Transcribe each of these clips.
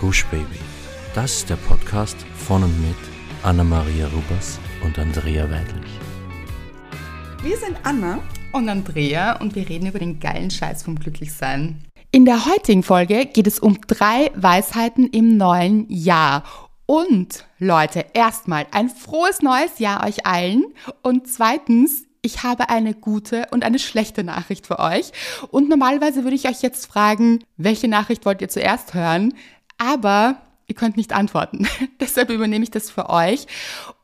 Gush Baby. Das ist der Podcast von und mit Anna-Maria Rubers und Andrea Weidlich. Wir sind Anna und Andrea und wir reden über den geilen Scheiß vom Glücklichsein. In der heutigen Folge geht es um drei Weisheiten im neuen Jahr. Und Leute, erstmal ein frohes neues Jahr euch allen. Und zweitens, ich habe eine gute und eine schlechte Nachricht für euch. Und normalerweise würde ich euch jetzt fragen, welche Nachricht wollt ihr zuerst hören? Aber ihr könnt nicht antworten. Deshalb übernehme ich das für euch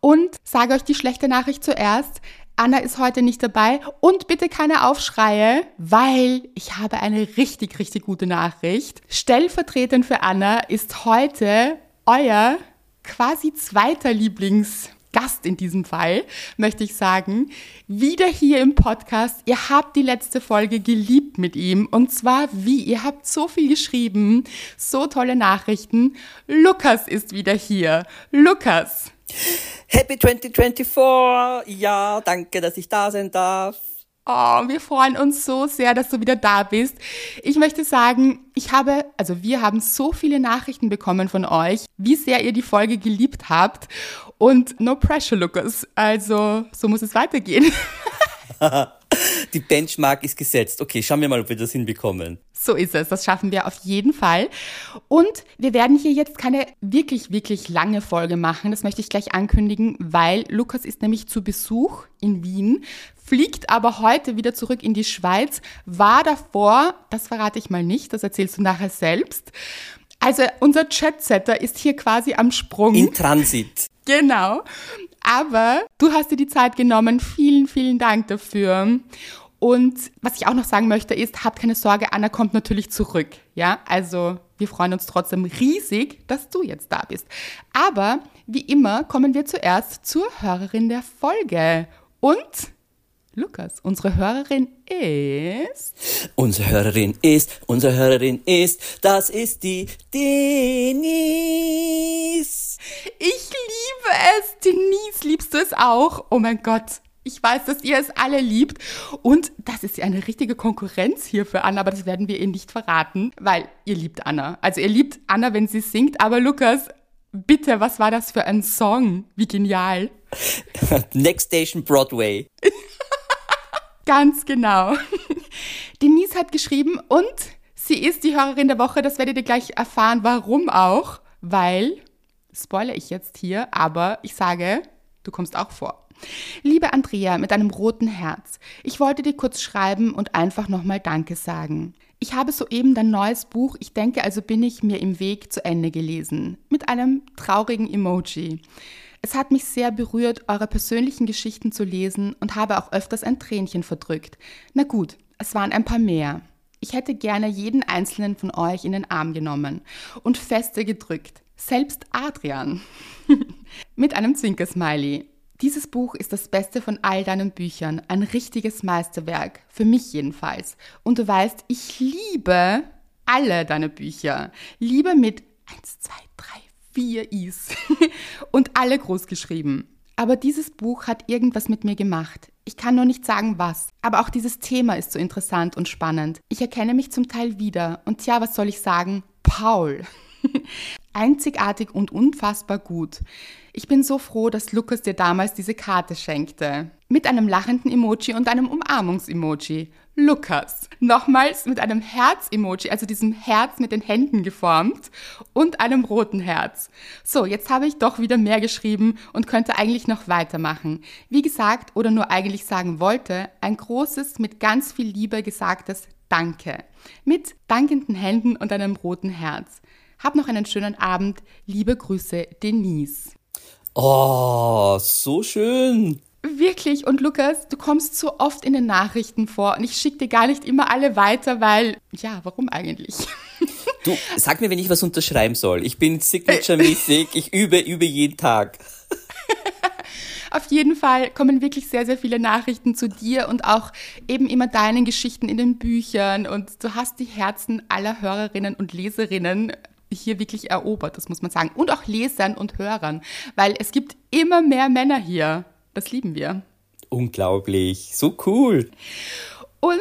und sage euch die schlechte Nachricht zuerst. Anna ist heute nicht dabei und bitte keine Aufschreie, weil ich habe eine richtig, richtig gute Nachricht. Stellvertretend für Anna ist heute euer quasi zweiter Lieblings Gast in diesem Fall, möchte ich sagen, wieder hier im Podcast. Ihr habt die letzte Folge geliebt mit ihm und zwar wie, ihr habt so viel geschrieben, so tolle Nachrichten. Lukas ist wieder hier. Lukas. Happy 2024! Ja, danke, dass ich da sein darf. Oh, wir freuen uns so sehr, dass du wieder da bist. Ich möchte sagen, ich habe, also wir haben so viele Nachrichten bekommen von euch, wie sehr ihr die Folge geliebt habt. Und no pressure, Lucas. Also, so muss es weitergehen. die Benchmark ist gesetzt. Okay, schauen wir mal, ob wir das hinbekommen. So ist es, das schaffen wir auf jeden Fall. Und wir werden hier jetzt keine wirklich, wirklich lange Folge machen. Das möchte ich gleich ankündigen, weil Lukas ist nämlich zu Besuch in Wien fliegt aber heute wieder zurück in die Schweiz, war davor, das verrate ich mal nicht, das erzählst du nachher selbst. Also unser Chatsetter ist hier quasi am Sprung. In Transit. Genau. Aber du hast dir die Zeit genommen. Vielen, vielen Dank dafür. Und was ich auch noch sagen möchte ist, habt keine Sorge, Anna kommt natürlich zurück. Ja, also wir freuen uns trotzdem riesig, dass du jetzt da bist. Aber wie immer kommen wir zuerst zur Hörerin der Folge. Und Lukas, unsere Hörerin ist. Unsere Hörerin ist, unsere Hörerin ist, das ist die Denise. Ich liebe es. Denise, liebst du es auch? Oh mein Gott. Ich weiß, dass ihr es alle liebt. Und das ist ja eine richtige Konkurrenz hier für Anna, aber das werden wir ihr nicht verraten, weil ihr liebt Anna. Also ihr liebt Anna, wenn sie singt, aber Lukas, bitte, was war das für ein Song? Wie genial. Next Station Broadway. Ganz genau. Denise hat geschrieben und sie ist die Hörerin der Woche. Das werdet ihr gleich erfahren, warum auch. Weil, spoilere ich jetzt hier, aber ich sage, du kommst auch vor. Liebe Andrea mit einem roten Herz, ich wollte dir kurz schreiben und einfach nochmal Danke sagen. Ich habe soeben dein neues Buch, ich denke also bin ich mir im Weg zu Ende gelesen, mit einem traurigen Emoji. Es hat mich sehr berührt, eure persönlichen Geschichten zu lesen und habe auch öfters ein Tränchen verdrückt. Na gut, es waren ein paar mehr. Ich hätte gerne jeden einzelnen von euch in den Arm genommen und feste gedrückt. Selbst Adrian. Mit einem Zwinkersmiley. Dieses Buch ist das Beste von all deinen Büchern, ein richtiges Meisterwerk, für mich jedenfalls. Und du weißt, ich liebe alle deine Bücher. Liebe mit 1, 2, 3, vier Is und alle groß geschrieben. Aber dieses Buch hat irgendwas mit mir gemacht. Ich kann nur nicht sagen was. Aber auch dieses Thema ist so interessant und spannend. Ich erkenne mich zum Teil wieder. Und tja, was soll ich sagen? Paul. Einzigartig und unfassbar gut. Ich bin so froh, dass Lukas dir damals diese Karte schenkte. Mit einem lachenden Emoji und einem Umarmungs-Emoji. Lukas. Nochmals mit einem Herz-Emoji, also diesem Herz mit den Händen geformt und einem roten Herz. So, jetzt habe ich doch wieder mehr geschrieben und könnte eigentlich noch weitermachen. Wie gesagt, oder nur eigentlich sagen wollte, ein großes, mit ganz viel Liebe gesagtes Danke. Mit dankenden Händen und einem roten Herz. Hab noch einen schönen Abend. Liebe Grüße, Denise. Oh, so schön. Wirklich. Und Lukas, du kommst so oft in den Nachrichten vor und ich schicke dir gar nicht immer alle weiter, weil, ja, warum eigentlich? Du, sag mir, wenn ich was unterschreiben soll. Ich bin signature-mäßig, ich übe, übe jeden Tag. Auf jeden Fall kommen wirklich sehr, sehr viele Nachrichten zu dir und auch eben immer deinen Geschichten in den Büchern und du hast die Herzen aller Hörerinnen und Leserinnen hier wirklich erobert, das muss man sagen. Und auch Lesern und Hörern, weil es gibt immer mehr Männer hier. Das lieben wir. Unglaublich, so cool. Und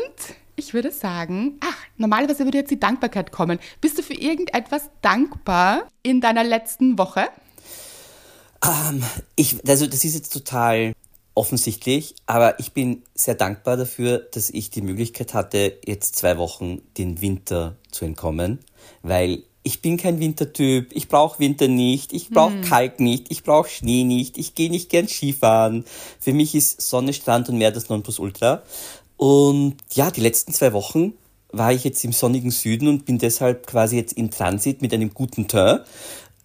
ich würde sagen, ach, normalerweise würde jetzt die Dankbarkeit kommen. Bist du für irgendetwas dankbar in deiner letzten Woche? Ähm, ich, also das ist jetzt total offensichtlich, aber ich bin sehr dankbar dafür, dass ich die Möglichkeit hatte, jetzt zwei Wochen den Winter zu entkommen, weil ich bin kein Wintertyp, ich brauche Winter nicht, ich brauche hm. Kalk nicht, ich brauche Schnee nicht, ich gehe nicht gern Skifahren. Für mich ist Sonne, Strand und Meer das Nonplusultra. Und ja, die letzten zwei Wochen war ich jetzt im sonnigen Süden und bin deshalb quasi jetzt in Transit mit einem guten Teint.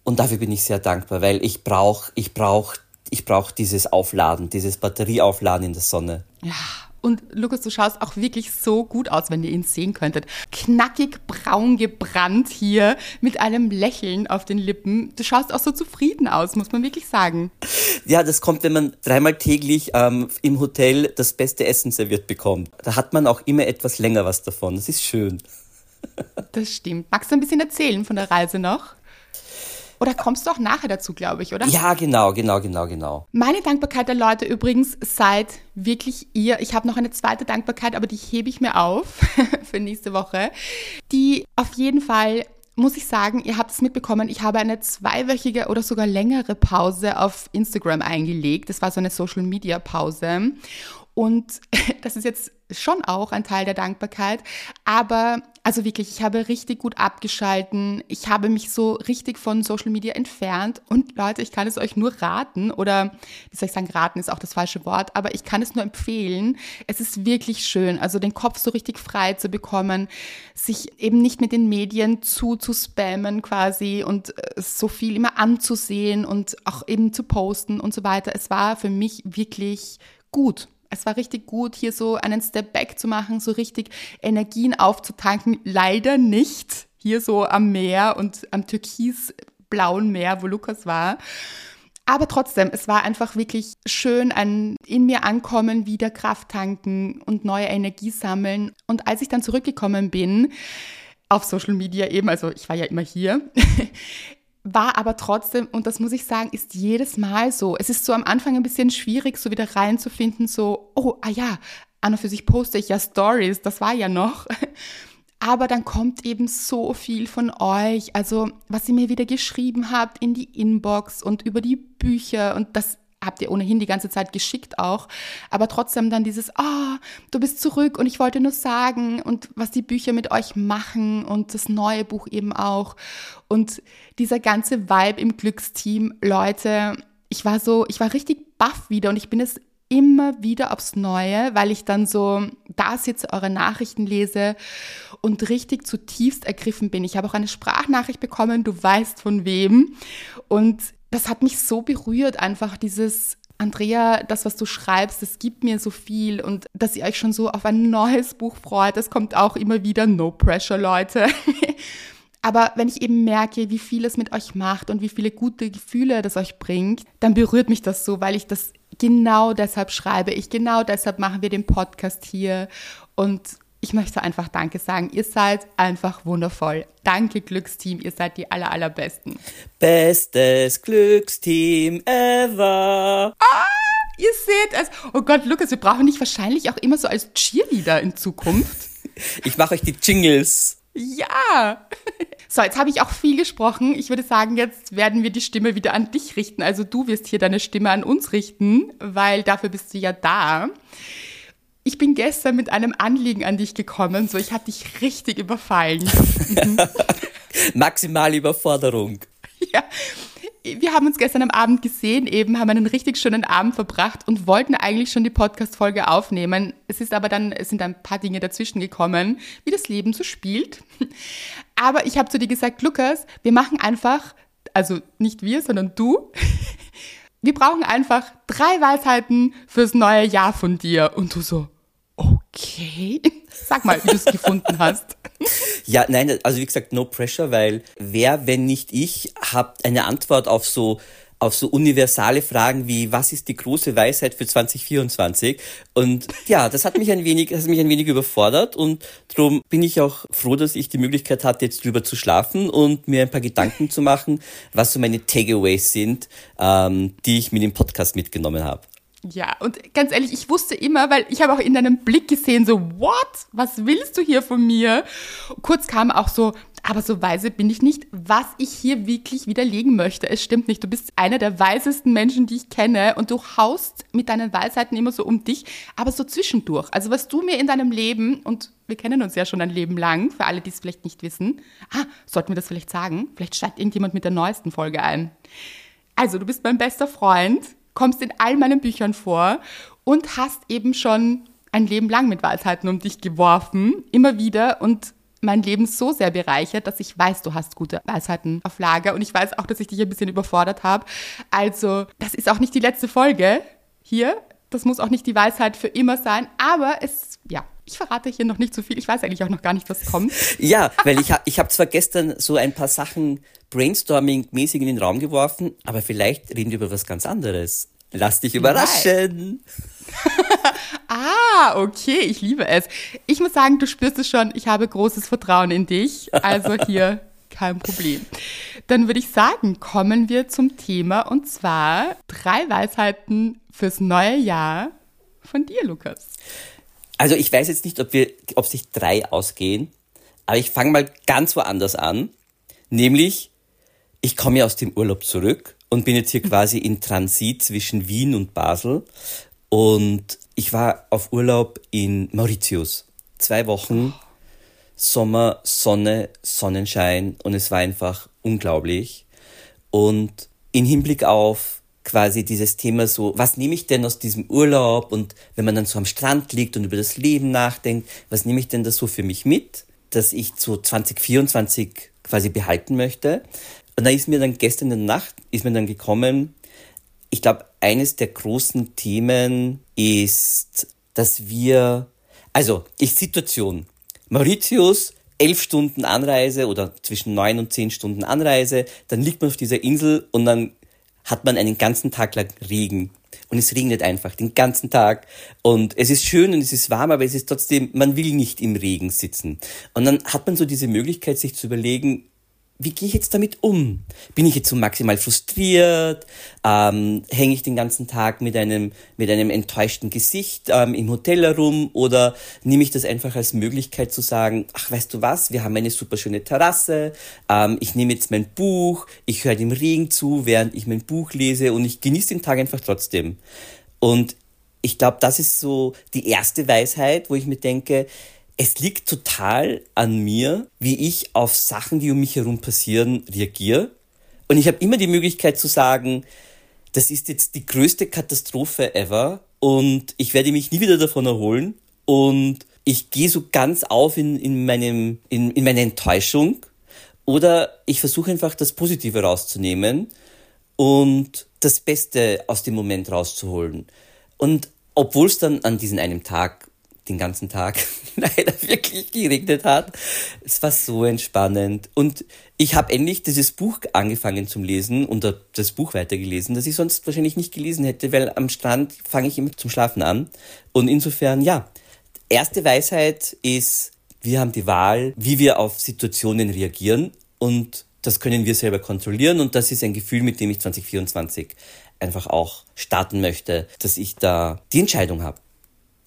Und dafür bin ich sehr dankbar, weil ich brauche ich brauch, ich brauch dieses Aufladen, dieses Batterieaufladen in der Sonne. Ja, und Lukas, du schaust auch wirklich so gut aus, wenn ihr ihn sehen könntet. Knackig braun gebrannt hier mit einem Lächeln auf den Lippen. Du schaust auch so zufrieden aus, muss man wirklich sagen. Ja, das kommt, wenn man dreimal täglich ähm, im Hotel das beste Essen serviert bekommt. Da hat man auch immer etwas länger was davon. Das ist schön. Das stimmt. Magst du ein bisschen erzählen von der Reise noch? Oder kommst du auch nachher dazu, glaube ich, oder? Ja, genau, genau, genau, genau. Meine Dankbarkeit der Leute übrigens seid wirklich ihr. Ich habe noch eine zweite Dankbarkeit, aber die hebe ich mir auf für nächste Woche. Die auf jeden Fall muss ich sagen, ihr habt es mitbekommen, ich habe eine zweiwöchige oder sogar längere Pause auf Instagram eingelegt. Das war so eine Social Media Pause. Und das ist jetzt schon auch ein Teil der Dankbarkeit. Aber also wirklich, ich habe richtig gut abgeschalten. Ich habe mich so richtig von Social Media entfernt. Und Leute, ich kann es euch nur raten, oder wie soll ich sagen, raten ist auch das falsche Wort, aber ich kann es nur empfehlen. Es ist wirklich schön, also den Kopf so richtig frei zu bekommen, sich eben nicht mit den Medien zu, zu spammen quasi und äh, so viel immer anzusehen und auch eben zu posten und so weiter. Es war für mich wirklich gut es war richtig gut, hier so einen Step Back zu machen, so richtig Energien aufzutanken. Leider nicht hier so am Meer und am türkisblauen Meer, wo Lukas war. Aber trotzdem, es war einfach wirklich schön, ein in mir ankommen, wieder Kraft tanken und neue Energie sammeln. Und als ich dann zurückgekommen bin, auf Social Media eben, also ich war ja immer hier, war aber trotzdem, und das muss ich sagen, ist jedes Mal so. Es ist so am Anfang ein bisschen schwierig, so wieder reinzufinden, so, oh, ah ja, an und für sich poste ich ja Stories, das war ja noch. Aber dann kommt eben so viel von euch, also was ihr mir wieder geschrieben habt in die Inbox und über die Bücher und das habt ihr ohnehin die ganze Zeit geschickt auch, aber trotzdem dann dieses, ah, oh, du bist zurück und ich wollte nur sagen und was die Bücher mit euch machen und das neue Buch eben auch und dieser ganze Vibe im Glücksteam, Leute, ich war so, ich war richtig baff wieder und ich bin es immer wieder aufs Neue, weil ich dann so da sitze, eure Nachrichten lese und richtig zutiefst ergriffen bin. Ich habe auch eine Sprachnachricht bekommen, du weißt von wem. Und das hat mich so berührt, einfach dieses, Andrea, das, was du schreibst, das gibt mir so viel und dass ihr euch schon so auf ein neues Buch freut, das kommt auch immer wieder. No pressure, Leute. Aber wenn ich eben merke, wie viel es mit euch macht und wie viele gute Gefühle das euch bringt, dann berührt mich das so, weil ich das genau deshalb schreibe. Ich genau deshalb machen wir den Podcast hier und ich möchte einfach Danke sagen. Ihr seid einfach wundervoll. Danke, Glücksteam. Ihr seid die aller, allerbesten. Bestes Glücksteam ever. Ah, ihr seht es. Oh Gott, Lukas, wir brauchen dich wahrscheinlich auch immer so als Cheerleader in Zukunft. Ich mache euch die Jingles. Ja. So, jetzt habe ich auch viel gesprochen. Ich würde sagen, jetzt werden wir die Stimme wieder an dich richten. Also du wirst hier deine Stimme an uns richten, weil dafür bist du ja da ich bin gestern mit einem Anliegen an dich gekommen, so ich hatte dich richtig überfallen. Maximale Überforderung. Ja. Wir haben uns gestern am Abend gesehen, eben haben einen richtig schönen Abend verbracht und wollten eigentlich schon die Podcast-Folge aufnehmen. Es ist aber dann, es sind ein paar Dinge dazwischen gekommen, wie das Leben so spielt. Aber ich habe zu dir gesagt, Lukas, wir machen einfach, also nicht wir, sondern du, wir brauchen einfach drei Weisheiten fürs neue Jahr von dir. Und du so, okay. Sag mal, wie du es gefunden hast. Ja, nein, also wie gesagt, no pressure, weil wer, wenn nicht ich, hat eine Antwort auf so auf so universale Fragen wie, was ist die große Weisheit für 2024? Und ja, das hat mich ein wenig, das hat mich ein wenig überfordert und darum bin ich auch froh, dass ich die Möglichkeit hatte, jetzt drüber zu schlafen und mir ein paar Gedanken zu machen, was so meine Takeaways sind, ähm, die ich mit dem Podcast mitgenommen habe. Ja, und ganz ehrlich, ich wusste immer, weil ich habe auch in deinem Blick gesehen, so, what? Was willst du hier von mir? Kurz kam auch so, aber so weise bin ich nicht, was ich hier wirklich widerlegen möchte. Es stimmt nicht. Du bist einer der weisesten Menschen, die ich kenne und du haust mit deinen Weisheiten immer so um dich, aber so zwischendurch. Also was du mir in deinem Leben, und wir kennen uns ja schon ein Leben lang, für alle, die es vielleicht nicht wissen, ah, sollten wir das vielleicht sagen? Vielleicht steigt irgendjemand mit der neuesten Folge ein. Also, du bist mein bester Freund kommst in all meinen Büchern vor und hast eben schon ein Leben lang mit Weisheiten um dich geworfen, immer wieder und mein Leben so sehr bereichert, dass ich weiß, du hast gute Weisheiten auf Lager und ich weiß auch, dass ich dich ein bisschen überfordert habe. Also, das ist auch nicht die letzte Folge hier. Das muss auch nicht die Weisheit für immer sein, aber es, ja, ich verrate hier noch nicht so viel. Ich weiß eigentlich auch noch gar nicht, was kommt. Ja, weil ich, ich habe zwar gestern so ein paar Sachen brainstorming-mäßig in den Raum geworfen, aber vielleicht reden wir über was ganz anderes. Lass dich überraschen. ah, okay, ich liebe es. Ich muss sagen, du spürst es schon, ich habe großes Vertrauen in dich. Also hier kein Problem. Dann würde ich sagen, kommen wir zum Thema und zwar drei Weisheiten fürs neue Jahr von dir, Lukas. Also ich weiß jetzt nicht, ob wir, ob sich drei ausgehen, aber ich fange mal ganz woanders an, nämlich ich komme ja aus dem Urlaub zurück und bin jetzt hier quasi in Transit zwischen Wien und Basel. Und ich war auf Urlaub in Mauritius. Zwei Wochen Sommer, Sonne, Sonnenschein und es war einfach unglaublich. Und in Hinblick auf quasi dieses Thema so, was nehme ich denn aus diesem Urlaub und wenn man dann so am Strand liegt und über das Leben nachdenkt, was nehme ich denn da so für mich mit, dass ich zu 2024 quasi behalten möchte. Und da ist mir dann gestern in der Nacht, ist mir dann gekommen, ich glaube, eines der großen Themen ist, dass wir, also, ich Situation. Mauritius, elf Stunden Anreise oder zwischen neun und zehn Stunden Anreise, dann liegt man auf dieser Insel und dann hat man einen ganzen Tag lang Regen. Und es regnet einfach den ganzen Tag. Und es ist schön und es ist warm, aber es ist trotzdem, man will nicht im Regen sitzen. Und dann hat man so diese Möglichkeit, sich zu überlegen, wie gehe ich jetzt damit um? Bin ich jetzt so maximal frustriert? Ähm, Hänge ich den ganzen Tag mit einem, mit einem enttäuschten Gesicht ähm, im Hotel herum? Oder nehme ich das einfach als Möglichkeit zu sagen, ach, weißt du was, wir haben eine super schöne Terrasse, ähm, ich nehme jetzt mein Buch, ich höre dem Regen zu, während ich mein Buch lese und ich genieße den Tag einfach trotzdem. Und ich glaube, das ist so die erste Weisheit, wo ich mir denke, es liegt total an mir, wie ich auf Sachen, die um mich herum passieren, reagiere. Und ich habe immer die Möglichkeit zu sagen, das ist jetzt die größte Katastrophe ever und ich werde mich nie wieder davon erholen und ich gehe so ganz auf in, in, meinem, in, in meine Enttäuschung oder ich versuche einfach das Positive rauszunehmen und das Beste aus dem Moment rauszuholen. Und obwohl es dann an diesem einen Tag den ganzen Tag leider wirklich geregnet hat. Es war so entspannend. Und ich habe endlich dieses Buch angefangen zum Lesen und das Buch weitergelesen, das ich sonst wahrscheinlich nicht gelesen hätte, weil am Strand fange ich immer zum Schlafen an. Und insofern, ja, erste Weisheit ist, wir haben die Wahl, wie wir auf Situationen reagieren und das können wir selber kontrollieren und das ist ein Gefühl, mit dem ich 2024 einfach auch starten möchte, dass ich da die Entscheidung habe.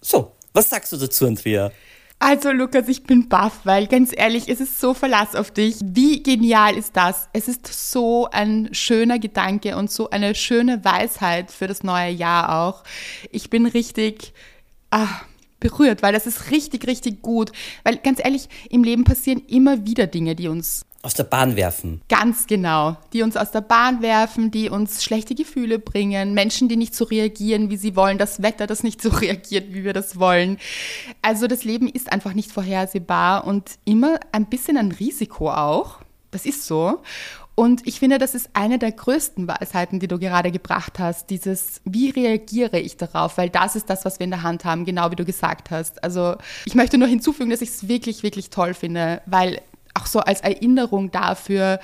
So, was sagst du dazu, Andrea? Also Lukas, ich bin baff, weil ganz ehrlich, es ist so Verlass auf dich. Wie genial ist das? Es ist so ein schöner Gedanke und so eine schöne Weisheit für das neue Jahr auch. Ich bin richtig ah, berührt, weil das ist richtig, richtig gut. Weil ganz ehrlich, im Leben passieren immer wieder Dinge, die uns aus der Bahn werfen. Ganz genau. Die uns aus der Bahn werfen, die uns schlechte Gefühle bringen, Menschen, die nicht so reagieren, wie sie wollen, das Wetter, das nicht so reagiert, wie wir das wollen. Also das Leben ist einfach nicht vorhersehbar und immer ein bisschen ein Risiko auch. Das ist so. Und ich finde, das ist eine der größten Weisheiten, die du gerade gebracht hast. Dieses, wie reagiere ich darauf? Weil das ist das, was wir in der Hand haben, genau wie du gesagt hast. Also ich möchte nur hinzufügen, dass ich es wirklich, wirklich toll finde, weil auch so als Erinnerung dafür,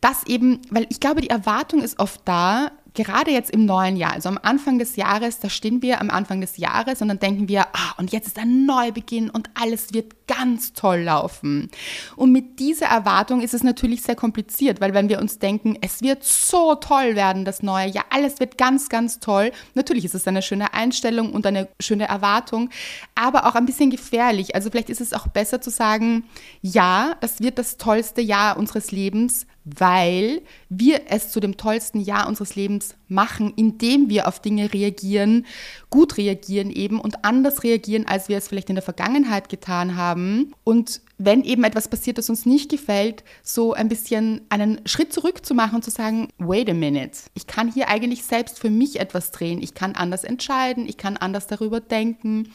dass eben, weil ich glaube, die Erwartung ist oft da, gerade jetzt im neuen Jahr, also am Anfang des Jahres, da stehen wir am Anfang des Jahres und dann denken wir, ah, und jetzt ist ein Neubeginn und alles wird ganz toll laufen. Und mit dieser Erwartung ist es natürlich sehr kompliziert, weil wenn wir uns denken, es wird so toll werden, das neue Jahr, alles wird ganz, ganz toll, natürlich ist es eine schöne Einstellung und eine schöne Erwartung, aber auch ein bisschen gefährlich. Also vielleicht ist es auch besser zu sagen, ja, das wird das tollste Jahr unseres Lebens, weil wir es zu dem tollsten Jahr unseres Lebens machen, indem wir auf Dinge reagieren, gut reagieren eben und anders reagieren, als wir es vielleicht in der Vergangenheit getan haben. Und wenn eben etwas passiert, das uns nicht gefällt, so ein bisschen einen Schritt zurück zu machen und zu sagen, wait a minute, ich kann hier eigentlich selbst für mich etwas drehen, ich kann anders entscheiden, ich kann anders darüber denken,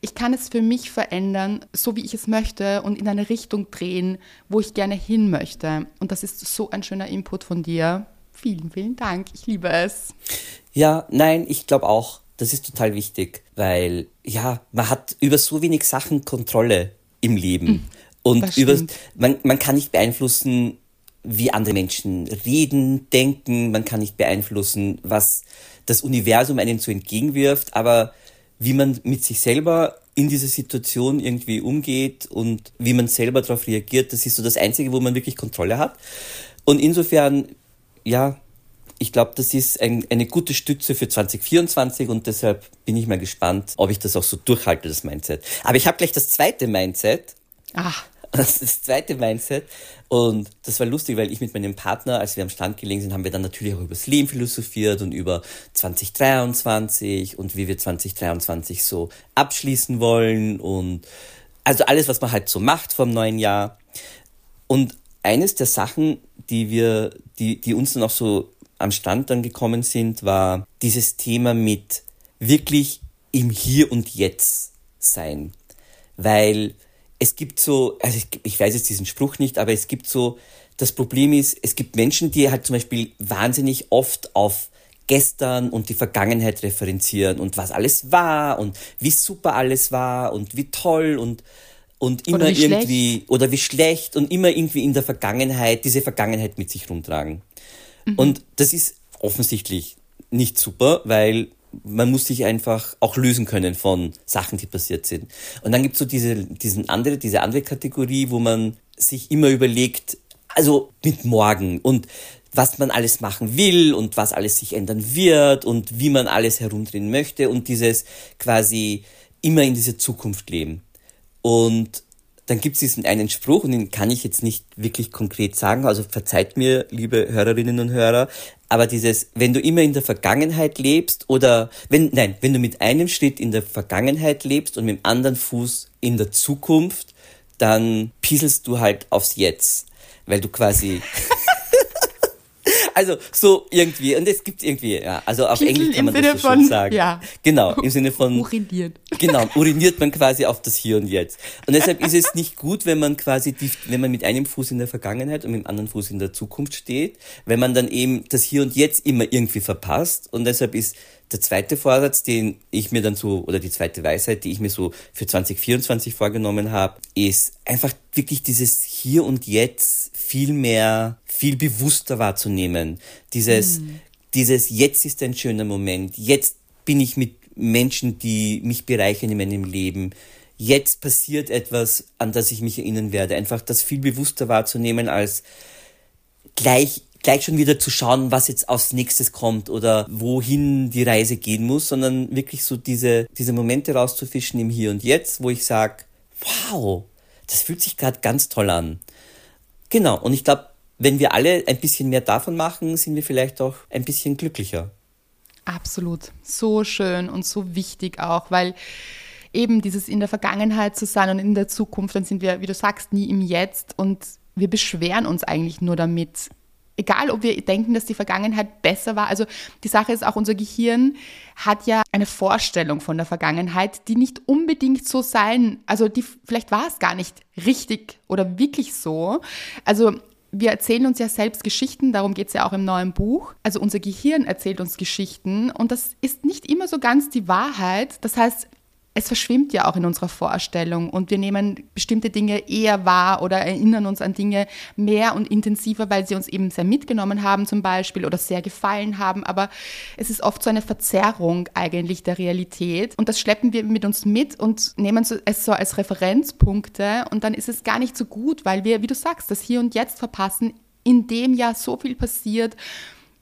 ich kann es für mich verändern, so wie ich es möchte und in eine Richtung drehen, wo ich gerne hin möchte. Und das ist so ein schöner Input von dir. Vielen, vielen Dank. Ich liebe es. Ja, nein, ich glaube auch, das ist total wichtig, weil ja, man hat über so wenig Sachen Kontrolle im Leben. Mhm. Und über, man, man kann nicht beeinflussen, wie andere Menschen reden, denken, man kann nicht beeinflussen, was das Universum einem so entgegenwirft, aber wie man mit sich selber in dieser Situation irgendwie umgeht und wie man selber darauf reagiert, das ist so das Einzige, wo man wirklich Kontrolle hat. Und insofern, ja, ich glaube, das ist ein, eine gute Stütze für 2024 und deshalb bin ich mal gespannt, ob ich das auch so durchhalte, das Mindset. Aber ich habe gleich das zweite Mindset. Ach. Das das zweite Mindset. Und das war lustig, weil ich mit meinem Partner, als wir am Strand gelegen sind, haben wir dann natürlich auch über das Leben philosophiert und über 2023 und wie wir 2023 so abschließen wollen und also alles, was man halt so macht vom neuen Jahr. Und eines der Sachen, die wir, die, die uns dann auch so am Strand dann gekommen sind, war dieses Thema mit wirklich im Hier und Jetzt sein. Weil es gibt so, also ich, ich weiß jetzt diesen Spruch nicht, aber es gibt so, das Problem ist, es gibt Menschen, die halt zum Beispiel wahnsinnig oft auf gestern und die Vergangenheit referenzieren und was alles war und wie super alles war und wie toll und und immer irgendwie schlecht. oder wie schlecht und immer irgendwie in der Vergangenheit diese Vergangenheit mit sich rumtragen. Mhm. Und das ist offensichtlich nicht super, weil man muss sich einfach auch lösen können von Sachen, die passiert sind. Und dann gibt es so diese, diesen andere, diese andere Kategorie, wo man sich immer überlegt, also mit morgen und was man alles machen will und was alles sich ändern wird und wie man alles herumdrehen möchte und dieses quasi immer in dieser Zukunft leben. Und dann gibt es diesen einen Spruch, und den kann ich jetzt nicht wirklich konkret sagen, also verzeiht mir, liebe Hörerinnen und Hörer, aber dieses, wenn du immer in der Vergangenheit lebst oder wenn, nein, wenn du mit einem Schritt in der Vergangenheit lebst und mit dem anderen Fuß in der Zukunft, dann pieselst du halt aufs Jetzt, weil du quasi also so irgendwie. Und es gibt irgendwie, ja, also auf Piesel Englisch kann man das so von, schon sagen. Ja. Genau, im Sinne von. Uriniert. Genau, uriniert man quasi auf das Hier und Jetzt. Und deshalb ist es nicht gut, wenn man quasi, die, wenn man mit einem Fuß in der Vergangenheit und mit dem anderen Fuß in der Zukunft steht, wenn man dann eben das Hier und Jetzt immer irgendwie verpasst. Und deshalb ist der zweite Vorsatz, den ich mir dann so, oder die zweite Weisheit, die ich mir so für 2024 vorgenommen habe, ist einfach wirklich dieses Hier und Jetzt viel mehr, viel bewusster wahrzunehmen. Dieses, mhm. dieses Jetzt ist ein schöner Moment. Jetzt bin ich mit Menschen, die mich bereichern in meinem Leben. Jetzt passiert etwas, an das ich mich erinnern werde. Einfach das viel bewusster wahrzunehmen als gleich gleich schon wieder zu schauen, was jetzt als nächstes kommt oder wohin die Reise gehen muss, sondern wirklich so diese, diese Momente rauszufischen im Hier und Jetzt, wo ich sage, wow, das fühlt sich gerade ganz toll an. Genau, und ich glaube, wenn wir alle ein bisschen mehr davon machen, sind wir vielleicht auch ein bisschen glücklicher. Absolut, so schön und so wichtig auch, weil eben dieses in der Vergangenheit zu sein und in der Zukunft, dann sind wir, wie du sagst, nie im Jetzt und wir beschweren uns eigentlich nur damit, egal ob wir denken, dass die Vergangenheit besser war. Also die Sache ist auch, unser Gehirn hat ja eine Vorstellung von der Vergangenheit, die nicht unbedingt so sein, also die, vielleicht war es gar nicht richtig oder wirklich so. Also wir erzählen uns ja selbst Geschichten, darum geht es ja auch im neuen Buch. Also unser Gehirn erzählt uns Geschichten und das ist nicht immer so ganz die Wahrheit. Das heißt, es verschwimmt ja auch in unserer Vorstellung und wir nehmen bestimmte Dinge eher wahr oder erinnern uns an Dinge mehr und intensiver, weil sie uns eben sehr mitgenommen haben zum Beispiel oder sehr gefallen haben. Aber es ist oft so eine Verzerrung eigentlich der Realität und das schleppen wir mit uns mit und nehmen es so als Referenzpunkte und dann ist es gar nicht so gut, weil wir, wie du sagst, das Hier und Jetzt verpassen, in dem ja so viel passiert,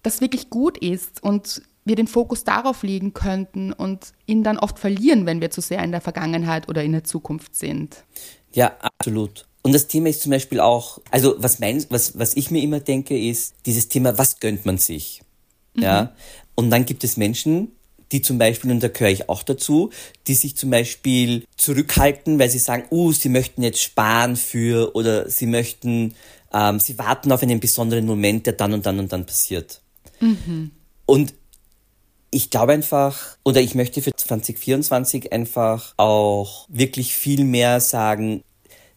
das wirklich gut ist und wir den Fokus darauf legen könnten und ihn dann oft verlieren, wenn wir zu sehr in der Vergangenheit oder in der Zukunft sind. Ja, absolut. Und das Thema ist zum Beispiel auch, also was, mein, was, was ich mir immer denke, ist dieses Thema, was gönnt man sich? Mhm. Ja. Und dann gibt es Menschen, die zum Beispiel, und da gehöre ich auch dazu, die sich zum Beispiel zurückhalten, weil sie sagen, uh, sie möchten jetzt sparen für oder sie möchten, ähm, sie warten auf einen besonderen Moment, der dann und dann und dann passiert. Mhm. Und ich glaube einfach, oder ich möchte für 2024 einfach auch wirklich viel mehr sagen,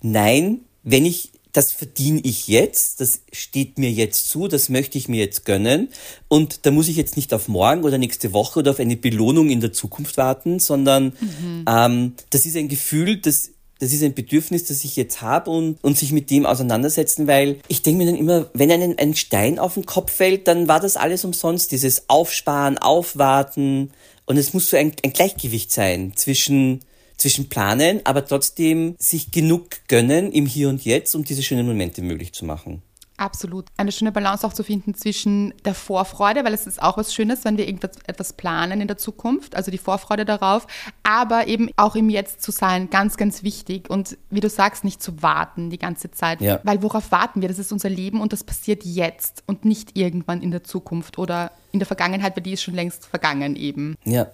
nein, wenn ich, das verdiene ich jetzt, das steht mir jetzt zu, das möchte ich mir jetzt gönnen. Und da muss ich jetzt nicht auf morgen oder nächste Woche oder auf eine Belohnung in der Zukunft warten, sondern mhm. ähm, das ist ein Gefühl, das das ist ein Bedürfnis, das ich jetzt habe und, und sich mit dem auseinandersetzen, weil ich denke mir dann immer, wenn einem ein Stein auf den Kopf fällt, dann war das alles umsonst, dieses Aufsparen, Aufwarten und es muss so ein, ein Gleichgewicht sein zwischen zwischen planen, aber trotzdem sich genug gönnen im Hier und Jetzt, um diese schönen Momente möglich zu machen. Absolut. Eine schöne Balance auch zu finden zwischen der Vorfreude, weil es ist auch was Schönes, wenn wir irgendwas etwas planen in der Zukunft, also die Vorfreude darauf, aber eben auch im Jetzt zu sein, ganz, ganz wichtig. Und wie du sagst, nicht zu warten die ganze Zeit. Ja. Weil worauf warten wir? Das ist unser Leben und das passiert jetzt und nicht irgendwann in der Zukunft oder in der Vergangenheit, weil die ist schon längst vergangen eben. Ja.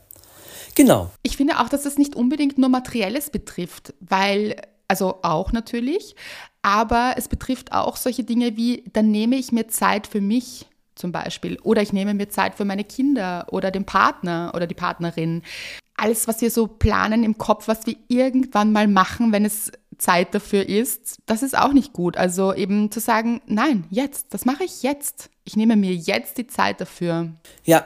Genau. Ich finde auch, dass das nicht unbedingt nur Materielles betrifft, weil also auch natürlich, aber es betrifft auch solche Dinge wie, dann nehme ich mir Zeit für mich zum Beispiel oder ich nehme mir Zeit für meine Kinder oder den Partner oder die Partnerin. Alles, was wir so planen im Kopf, was wir irgendwann mal machen, wenn es Zeit dafür ist, das ist auch nicht gut. Also eben zu sagen, nein, jetzt, das mache ich jetzt. Ich nehme mir jetzt die Zeit dafür. Ja,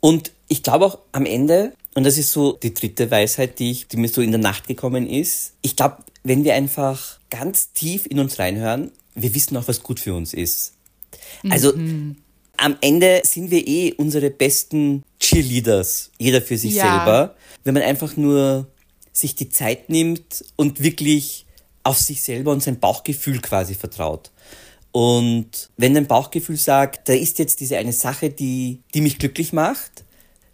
und ich glaube auch am Ende, und das ist so die dritte Weisheit, die, ich, die mir so in der Nacht gekommen ist, ich glaube, wenn wir einfach ganz tief in uns reinhören, wir wissen auch, was gut für uns ist. Also mhm. am Ende sind wir eh unsere besten Cheerleaders, jeder für sich ja. selber, wenn man einfach nur sich die Zeit nimmt und wirklich auf sich selber und sein Bauchgefühl quasi vertraut. Und wenn dein Bauchgefühl sagt, da ist jetzt diese eine Sache, die, die mich glücklich macht,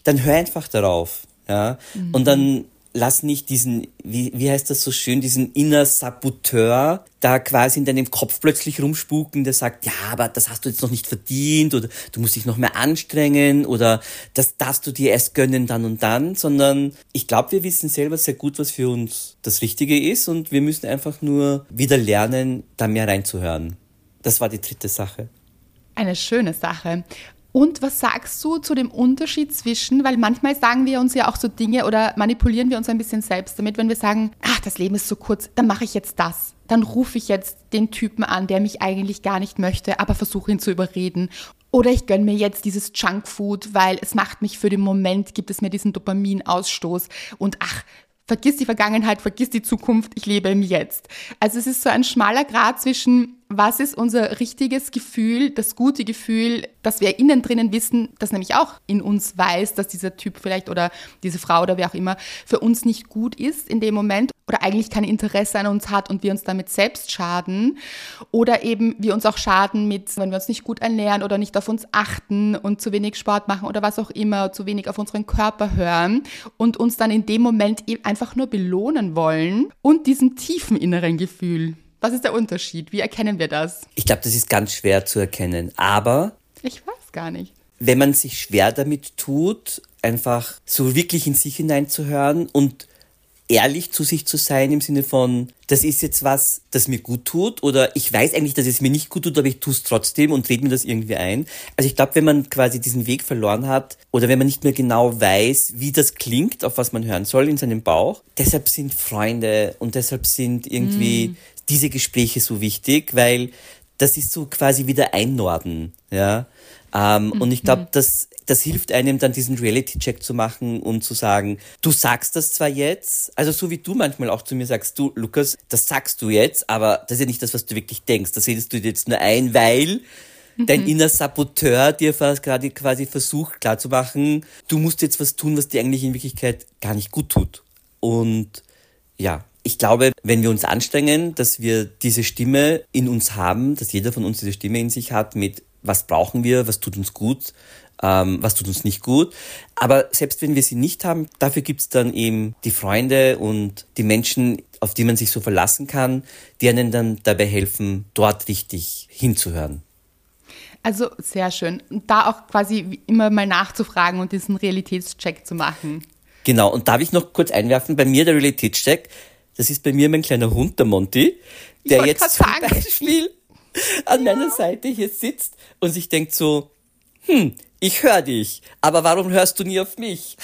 dann hör einfach darauf. Ja? Mhm. Und dann lass nicht diesen, wie, wie heißt das so schön, diesen inner Saboteur da quasi in deinem Kopf plötzlich rumspuken, der sagt, ja, aber das hast du jetzt noch nicht verdient oder du musst dich noch mehr anstrengen oder das darfst du dir erst gönnen dann und dann, sondern ich glaube, wir wissen selber sehr gut, was für uns das Richtige ist und wir müssen einfach nur wieder lernen, da mehr reinzuhören. Das war die dritte Sache. Eine schöne Sache. Und was sagst du zu dem Unterschied zwischen, weil manchmal sagen wir uns ja auch so Dinge oder manipulieren wir uns ein bisschen selbst damit, wenn wir sagen, ach, das Leben ist so kurz, dann mache ich jetzt das. Dann rufe ich jetzt den Typen an, der mich eigentlich gar nicht möchte, aber versuche ihn zu überreden. Oder ich gönne mir jetzt dieses Junkfood, weil es macht mich für den Moment, gibt es mir diesen Dopaminausstoß. Und ach, vergiss die Vergangenheit, vergiss die Zukunft, ich lebe im Jetzt. Also es ist so ein schmaler Grad zwischen was ist unser richtiges Gefühl, das gute Gefühl, dass wir innen drinnen wissen, das nämlich auch in uns weiß, dass dieser Typ vielleicht oder diese Frau oder wer auch immer für uns nicht gut ist in dem Moment oder eigentlich kein Interesse an uns hat und wir uns damit selbst schaden oder eben wir uns auch schaden mit, wenn wir uns nicht gut ernähren oder nicht auf uns achten und zu wenig Sport machen oder was auch immer, zu wenig auf unseren Körper hören und uns dann in dem Moment einfach nur belohnen wollen und diesem tiefen inneren Gefühl. Was ist der Unterschied? Wie erkennen wir das? Ich glaube, das ist ganz schwer zu erkennen. Aber. Ich weiß gar nicht. Wenn man sich schwer damit tut, einfach so wirklich in sich hineinzuhören und ehrlich zu sich zu sein im Sinne von, das ist jetzt was, das mir gut tut oder ich weiß eigentlich, dass es mir nicht gut tut, aber ich tue es trotzdem und rede mir das irgendwie ein. Also ich glaube, wenn man quasi diesen Weg verloren hat oder wenn man nicht mehr genau weiß, wie das klingt, auf was man hören soll in seinem Bauch, deshalb sind Freunde und deshalb sind irgendwie mm diese Gespräche so wichtig, weil das ist so quasi wieder einnorden, ja. Ähm, mhm. Und ich glaube, mhm. das, das hilft einem dann diesen Reality-Check zu machen und zu sagen, du sagst das zwar jetzt, also so wie du manchmal auch zu mir sagst, du, Lukas, das sagst du jetzt, aber das ist ja nicht das, was du wirklich denkst. Das redest du dir jetzt nur ein, weil dein mhm. inner Saboteur dir gerade quasi versucht klarzumachen, du musst jetzt was tun, was dir eigentlich in Wirklichkeit gar nicht gut tut. Und ja, ich glaube, wenn wir uns anstrengen, dass wir diese Stimme in uns haben, dass jeder von uns diese Stimme in sich hat mit was brauchen wir, was tut uns gut, ähm, was tut uns nicht gut. Aber selbst wenn wir sie nicht haben, dafür gibt's dann eben die Freunde und die Menschen, auf die man sich so verlassen kann, die einen dann dabei helfen, dort richtig hinzuhören. Also sehr schön. Und da auch quasi immer mal nachzufragen und diesen Realitätscheck zu machen. Genau, und darf ich noch kurz einwerfen, bei mir der Realitätscheck, das ist bei mir mein kleiner Hund, der Monty, der jetzt zum sagen. Beispiel an ja. meiner Seite hier sitzt und sich denkt so, hm, ich höre dich, aber warum hörst du nie auf mich?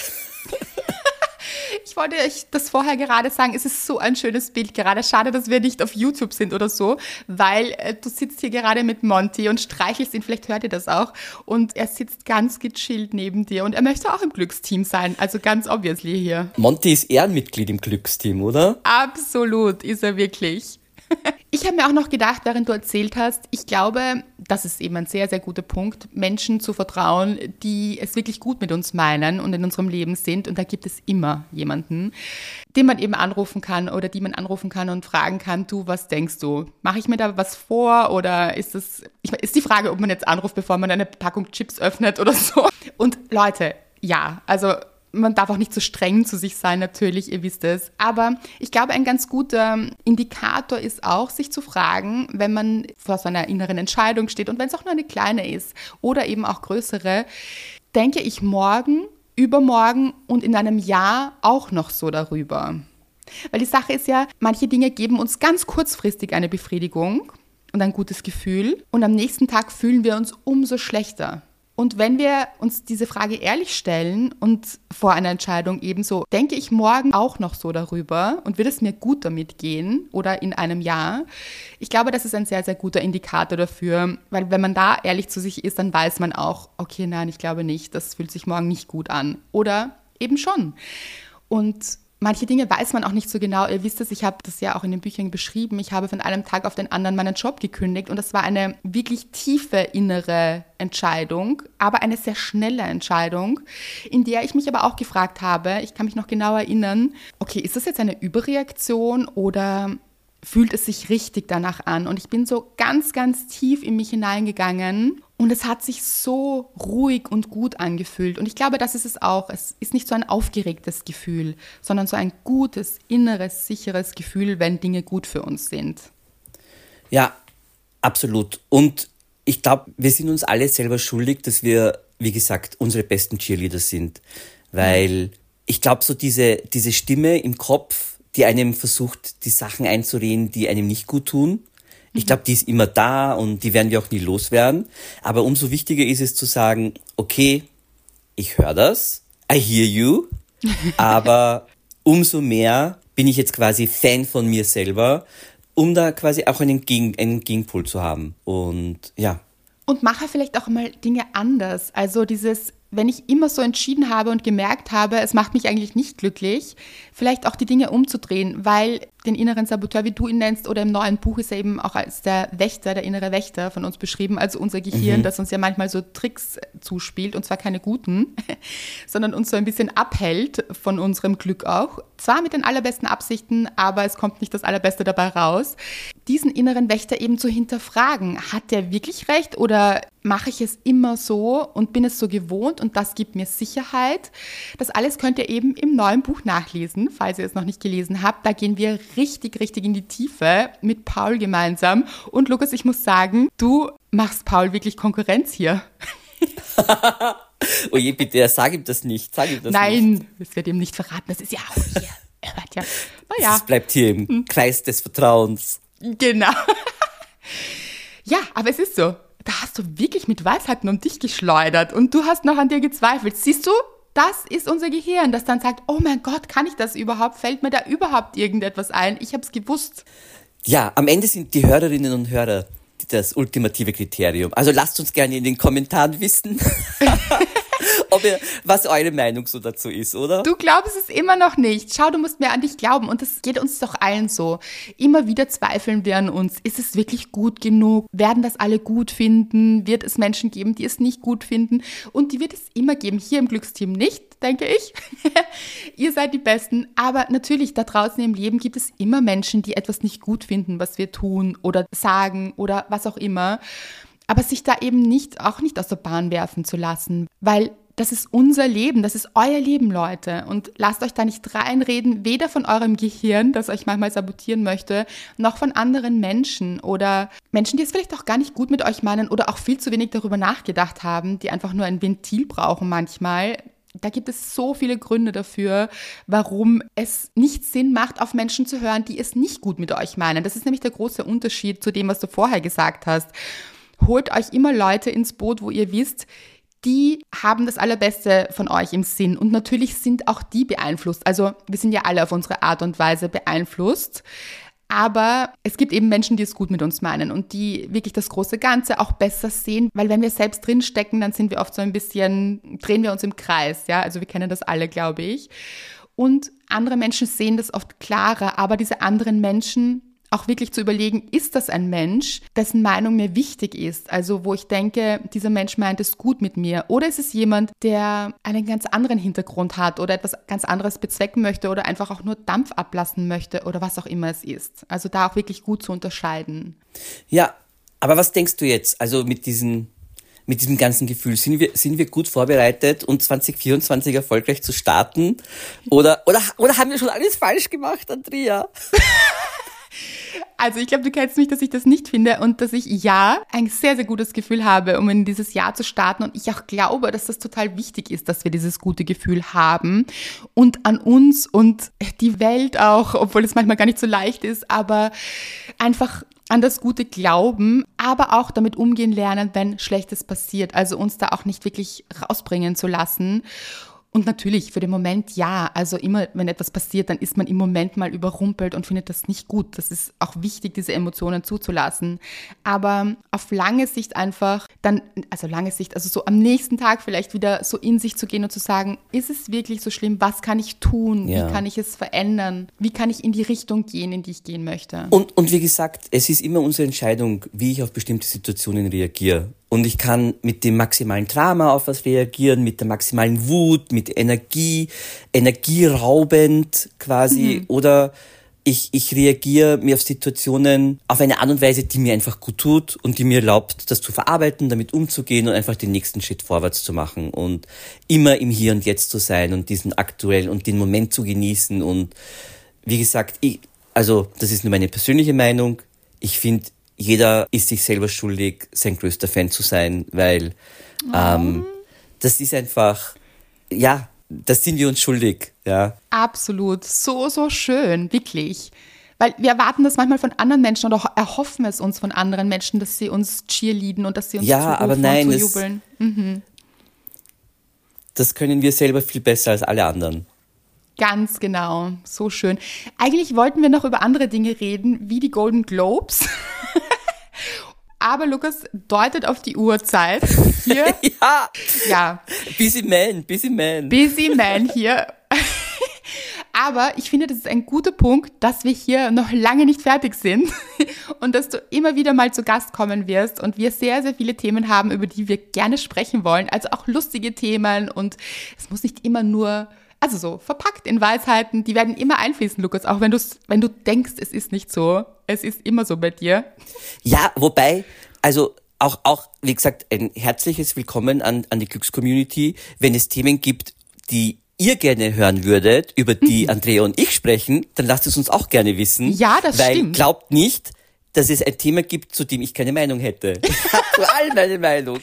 Ich wollte euch das vorher gerade sagen, es ist so ein schönes Bild gerade. Schade, dass wir nicht auf YouTube sind oder so, weil äh, du sitzt hier gerade mit Monty und streichelst ihn, vielleicht hört ihr das auch. Und er sitzt ganz gechillt neben dir und er möchte auch im Glücksteam sein, also ganz obviously hier. Monty ist Ehrenmitglied im Glücksteam, oder? Absolut, ist er wirklich. Ich habe mir auch noch gedacht, während du erzählt hast, ich glaube, das ist eben ein sehr, sehr guter Punkt, Menschen zu vertrauen, die es wirklich gut mit uns meinen und in unserem Leben sind. Und da gibt es immer jemanden, den man eben anrufen kann oder die man anrufen kann und fragen kann, du, was denkst du? Mache ich mir da was vor oder ist das, ich ist die Frage, ob man jetzt anruft, bevor man eine Packung Chips öffnet oder so. Und Leute, ja, also man darf auch nicht zu so streng zu sich sein, natürlich, ihr wisst es. Aber ich glaube, ein ganz guter Indikator ist auch, sich zu fragen, wenn man vor so einer inneren Entscheidung steht und wenn es auch nur eine kleine ist oder eben auch größere, denke ich morgen, übermorgen und in einem Jahr auch noch so darüber. Weil die Sache ist ja, manche Dinge geben uns ganz kurzfristig eine Befriedigung und ein gutes Gefühl und am nächsten Tag fühlen wir uns umso schlechter. Und wenn wir uns diese Frage ehrlich stellen und vor einer Entscheidung ebenso, denke ich morgen auch noch so darüber und wird es mir gut damit gehen oder in einem Jahr? Ich glaube, das ist ein sehr, sehr guter Indikator dafür, weil wenn man da ehrlich zu sich ist, dann weiß man auch, okay, nein, ich glaube nicht, das fühlt sich morgen nicht gut an. Oder eben schon. Und Manche Dinge weiß man auch nicht so genau. Ihr wisst es, ich habe das ja auch in den Büchern beschrieben. Ich habe von einem Tag auf den anderen meinen Job gekündigt und das war eine wirklich tiefe innere Entscheidung, aber eine sehr schnelle Entscheidung, in der ich mich aber auch gefragt habe, ich kann mich noch genau erinnern, okay, ist das jetzt eine Überreaktion oder fühlt es sich richtig danach an? Und ich bin so ganz, ganz tief in mich hineingegangen und es hat sich so ruhig und gut angefühlt. Und ich glaube, das ist es auch. Es ist nicht so ein aufgeregtes Gefühl, sondern so ein gutes, inneres, sicheres Gefühl, wenn Dinge gut für uns sind. Ja, absolut. Und ich glaube, wir sind uns alle selber schuldig, dass wir, wie gesagt, unsere besten Cheerleader sind. Weil ich glaube, so diese, diese Stimme im Kopf, die einem versucht, die Sachen einzureden, die einem nicht gut tun, ich glaube, die ist immer da und die werden wir auch nie loswerden. Aber umso wichtiger ist es zu sagen, okay, ich höre das, I hear you, aber umso mehr bin ich jetzt quasi Fan von mir selber, um da quasi auch einen, Gegen einen Gegenpol zu haben. Und ja. Und mache vielleicht auch mal Dinge anders. Also dieses wenn ich immer so entschieden habe und gemerkt habe, es macht mich eigentlich nicht glücklich, vielleicht auch die Dinge umzudrehen, weil den inneren Saboteur, wie du ihn nennst, oder im neuen Buch ist er eben auch als der Wächter, der innere Wächter von uns beschrieben, also unser Gehirn, mhm. das uns ja manchmal so Tricks zuspielt, und zwar keine guten, sondern uns so ein bisschen abhält von unserem Glück auch. Zwar mit den allerbesten Absichten, aber es kommt nicht das Allerbeste dabei raus. Diesen inneren Wächter eben zu hinterfragen, hat der wirklich recht oder mache ich es immer so und bin es so gewohnt und das gibt mir Sicherheit. Das alles könnt ihr eben im neuen Buch nachlesen, falls ihr es noch nicht gelesen habt. Da gehen wir richtig, richtig in die Tiefe mit Paul gemeinsam. Und Lukas, ich muss sagen, du machst Paul wirklich Konkurrenz hier. oh je, bitte, sag ihm das nicht. Sag ihm das Nein, nicht. das wird ihm nicht verraten. Das ist ja auch hier. Er hört ja. Naja. Das bleibt hier im hm. Kreis des Vertrauens. Genau. ja, aber es ist so hast du wirklich mit Weisheiten um dich geschleudert und du hast noch an dir gezweifelt. Siehst du, das ist unser Gehirn, das dann sagt, oh mein Gott, kann ich das überhaupt? Fällt mir da überhaupt irgendetwas ein? Ich habe es gewusst. Ja, am Ende sind die Hörerinnen und Hörer das ultimative Kriterium. Also lasst uns gerne in den Kommentaren wissen, ihr, was eure Meinung so dazu ist, oder? Du glaubst es immer noch nicht. Schau, du musst mehr an dich glauben und das geht uns doch allen so. Immer wieder zweifeln wir an uns. Ist es wirklich gut genug? Werden das alle gut finden? Wird es Menschen geben, die es nicht gut finden? Und die wird es immer geben. Hier im Glücksteam nicht, denke ich. Ihr seid die Besten. Aber natürlich, da draußen im Leben gibt es immer Menschen, die etwas nicht gut finden, was wir tun oder sagen oder was auch immer. Aber sich da eben nicht, auch nicht aus der Bahn werfen zu lassen, weil das ist unser Leben, das ist euer Leben, Leute. Und lasst euch da nicht reinreden, weder von eurem Gehirn, das euch manchmal sabotieren möchte, noch von anderen Menschen oder Menschen, die es vielleicht auch gar nicht gut mit euch meinen oder auch viel zu wenig darüber nachgedacht haben, die einfach nur ein Ventil brauchen manchmal. Da gibt es so viele Gründe dafür, warum es nicht Sinn macht, auf Menschen zu hören, die es nicht gut mit euch meinen. Das ist nämlich der große Unterschied zu dem, was du vorher gesagt hast. Holt euch immer Leute ins Boot, wo ihr wisst, die haben das Allerbeste von euch im Sinn. Und natürlich sind auch die beeinflusst. Also wir sind ja alle auf unsere Art und Weise beeinflusst. Aber es gibt eben Menschen, die es gut mit uns meinen und die wirklich das große Ganze auch besser sehen, weil wenn wir selbst drinstecken, dann sind wir oft so ein bisschen, drehen wir uns im Kreis, ja, also wir kennen das alle, glaube ich. Und andere Menschen sehen das oft klarer, aber diese anderen Menschen auch wirklich zu überlegen, ist das ein Mensch, dessen Meinung mir wichtig ist? Also wo ich denke, dieser Mensch meint es gut mit mir. Oder ist es jemand, der einen ganz anderen Hintergrund hat oder etwas ganz anderes bezwecken möchte oder einfach auch nur Dampf ablassen möchte oder was auch immer es ist. Also da auch wirklich gut zu unterscheiden. Ja, aber was denkst du jetzt? Also mit diesen mit diesem ganzen Gefühl? Sind wir, sind wir gut vorbereitet und 2024 erfolgreich zu starten? Oder, oder, oder haben wir schon alles falsch gemacht, Andrea? Also ich glaube, du kennst mich, dass ich das nicht finde und dass ich ja ein sehr, sehr gutes Gefühl habe, um in dieses Jahr zu starten. Und ich auch glaube, dass das total wichtig ist, dass wir dieses gute Gefühl haben und an uns und die Welt auch, obwohl es manchmal gar nicht so leicht ist, aber einfach an das Gute glauben, aber auch damit umgehen lernen, wenn Schlechtes passiert. Also uns da auch nicht wirklich rausbringen zu lassen. Und natürlich, für den Moment ja. Also immer, wenn etwas passiert, dann ist man im Moment mal überrumpelt und findet das nicht gut. Das ist auch wichtig, diese Emotionen zuzulassen. Aber auf lange Sicht einfach, dann, also lange Sicht, also so am nächsten Tag vielleicht wieder so in sich zu gehen und zu sagen, ist es wirklich so schlimm? Was kann ich tun? Ja. Wie kann ich es verändern? Wie kann ich in die Richtung gehen, in die ich gehen möchte? Und, und wie gesagt, es ist immer unsere Entscheidung, wie ich auf bestimmte Situationen reagiere. Und ich kann mit dem maximalen Drama auf was reagieren, mit der maximalen Wut, mit Energie, energieraubend quasi. Mhm. Oder ich, ich reagiere mir auf Situationen auf eine Art und Weise, die mir einfach gut tut und die mir erlaubt, das zu verarbeiten, damit umzugehen und einfach den nächsten Schritt vorwärts zu machen und immer im Hier und Jetzt zu sein und diesen aktuell und den Moment zu genießen. Und wie gesagt, ich, also das ist nur meine persönliche Meinung. Ich finde, jeder ist sich selber schuldig, sein größter Fan zu sein, weil ähm, das ist einfach, ja, das sind wir uns schuldig, ja. Absolut, so, so schön, wirklich. Weil wir erwarten das manchmal von anderen Menschen oder erhoffen es uns von anderen Menschen, dass sie uns cheerleaden und dass sie uns ja, aber nein, und zujubeln. Mhm. Das können wir selber viel besser als alle anderen. Ganz genau, so schön. Eigentlich wollten wir noch über andere Dinge reden, wie die Golden Globes. Aber Lukas deutet auf die Uhrzeit hier. ja. Ja. Busy man, busy man. Busy man hier. Aber ich finde, das ist ein guter Punkt, dass wir hier noch lange nicht fertig sind und dass du immer wieder mal zu Gast kommen wirst und wir sehr, sehr viele Themen haben, über die wir gerne sprechen wollen. Also auch lustige Themen und es muss nicht immer nur also so verpackt in Weisheiten, die werden immer einfließen, Lukas, auch wenn du wenn du denkst, es ist nicht so. Es ist immer so bei dir. Ja, wobei, also auch, auch, wie gesagt, ein herzliches Willkommen an, an die Glückscommunity. Wenn es Themen gibt, die ihr gerne hören würdet, über die mhm. Andrea und ich sprechen, dann lasst es uns auch gerne wissen. Ja, das weil stimmt. glaubt nicht, dass es ein Thema gibt, zu dem ich keine Meinung hätte. Ich habe zu allem eine Meinung.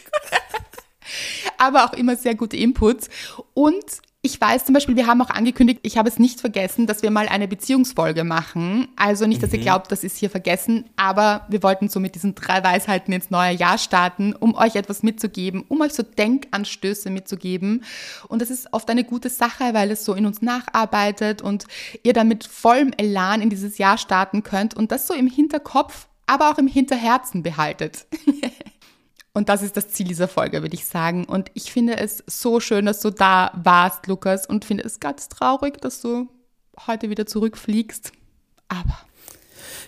Aber auch immer sehr gute Inputs. Und ich weiß zum Beispiel, wir haben auch angekündigt, ich habe es nicht vergessen, dass wir mal eine Beziehungsfolge machen. Also nicht, dass mhm. ihr glaubt, das ist hier vergessen, aber wir wollten so mit diesen drei Weisheiten ins neue Jahr starten, um euch etwas mitzugeben, um euch so Denkanstöße mitzugeben. Und das ist oft eine gute Sache, weil es so in uns nacharbeitet und ihr dann mit vollem Elan in dieses Jahr starten könnt und das so im Hinterkopf aber auch im Hinterherzen behaltet. Und das ist das Ziel dieser Folge, würde ich sagen. Und ich finde es so schön, dass du da warst, Lukas, und finde es ganz traurig, dass du heute wieder zurückfliegst. Aber.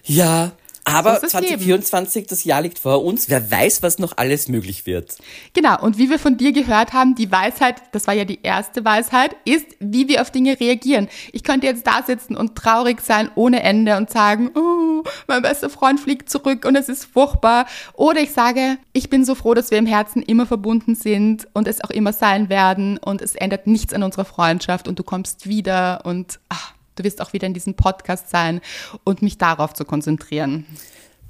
Ja, aber so 2024, Leben. das Jahr liegt vor uns. Wer weiß, was noch alles möglich wird. Genau. Und wie wir von dir gehört haben, die Weisheit, das war ja die erste Weisheit, ist, wie wir auf Dinge reagieren. Ich könnte jetzt da sitzen und traurig sein ohne Ende und sagen, oh, mein bester Freund fliegt zurück und es ist furchtbar. Oder ich sage, ich bin so froh, dass wir im Herzen immer verbunden sind und es auch immer sein werden und es ändert nichts an unserer Freundschaft und du kommst wieder und ach, du wirst auch wieder in diesem Podcast sein und mich darauf zu konzentrieren.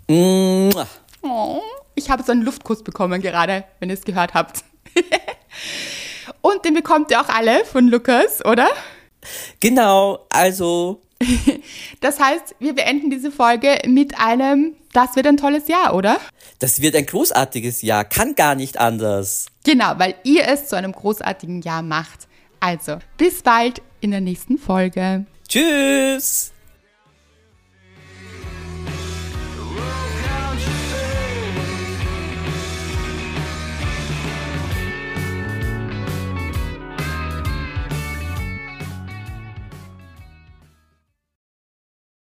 Oh, ich habe so einen Luftkuss bekommen gerade, wenn ihr es gehört habt. und den bekommt ihr auch alle von Lukas, oder? Genau, also. Das heißt, wir beenden diese Folge mit einem, das wird ein tolles Jahr, oder? Das wird ein großartiges Jahr, kann gar nicht anders. Genau, weil ihr es zu einem großartigen Jahr macht. Also, bis bald in der nächsten Folge. Tschüss!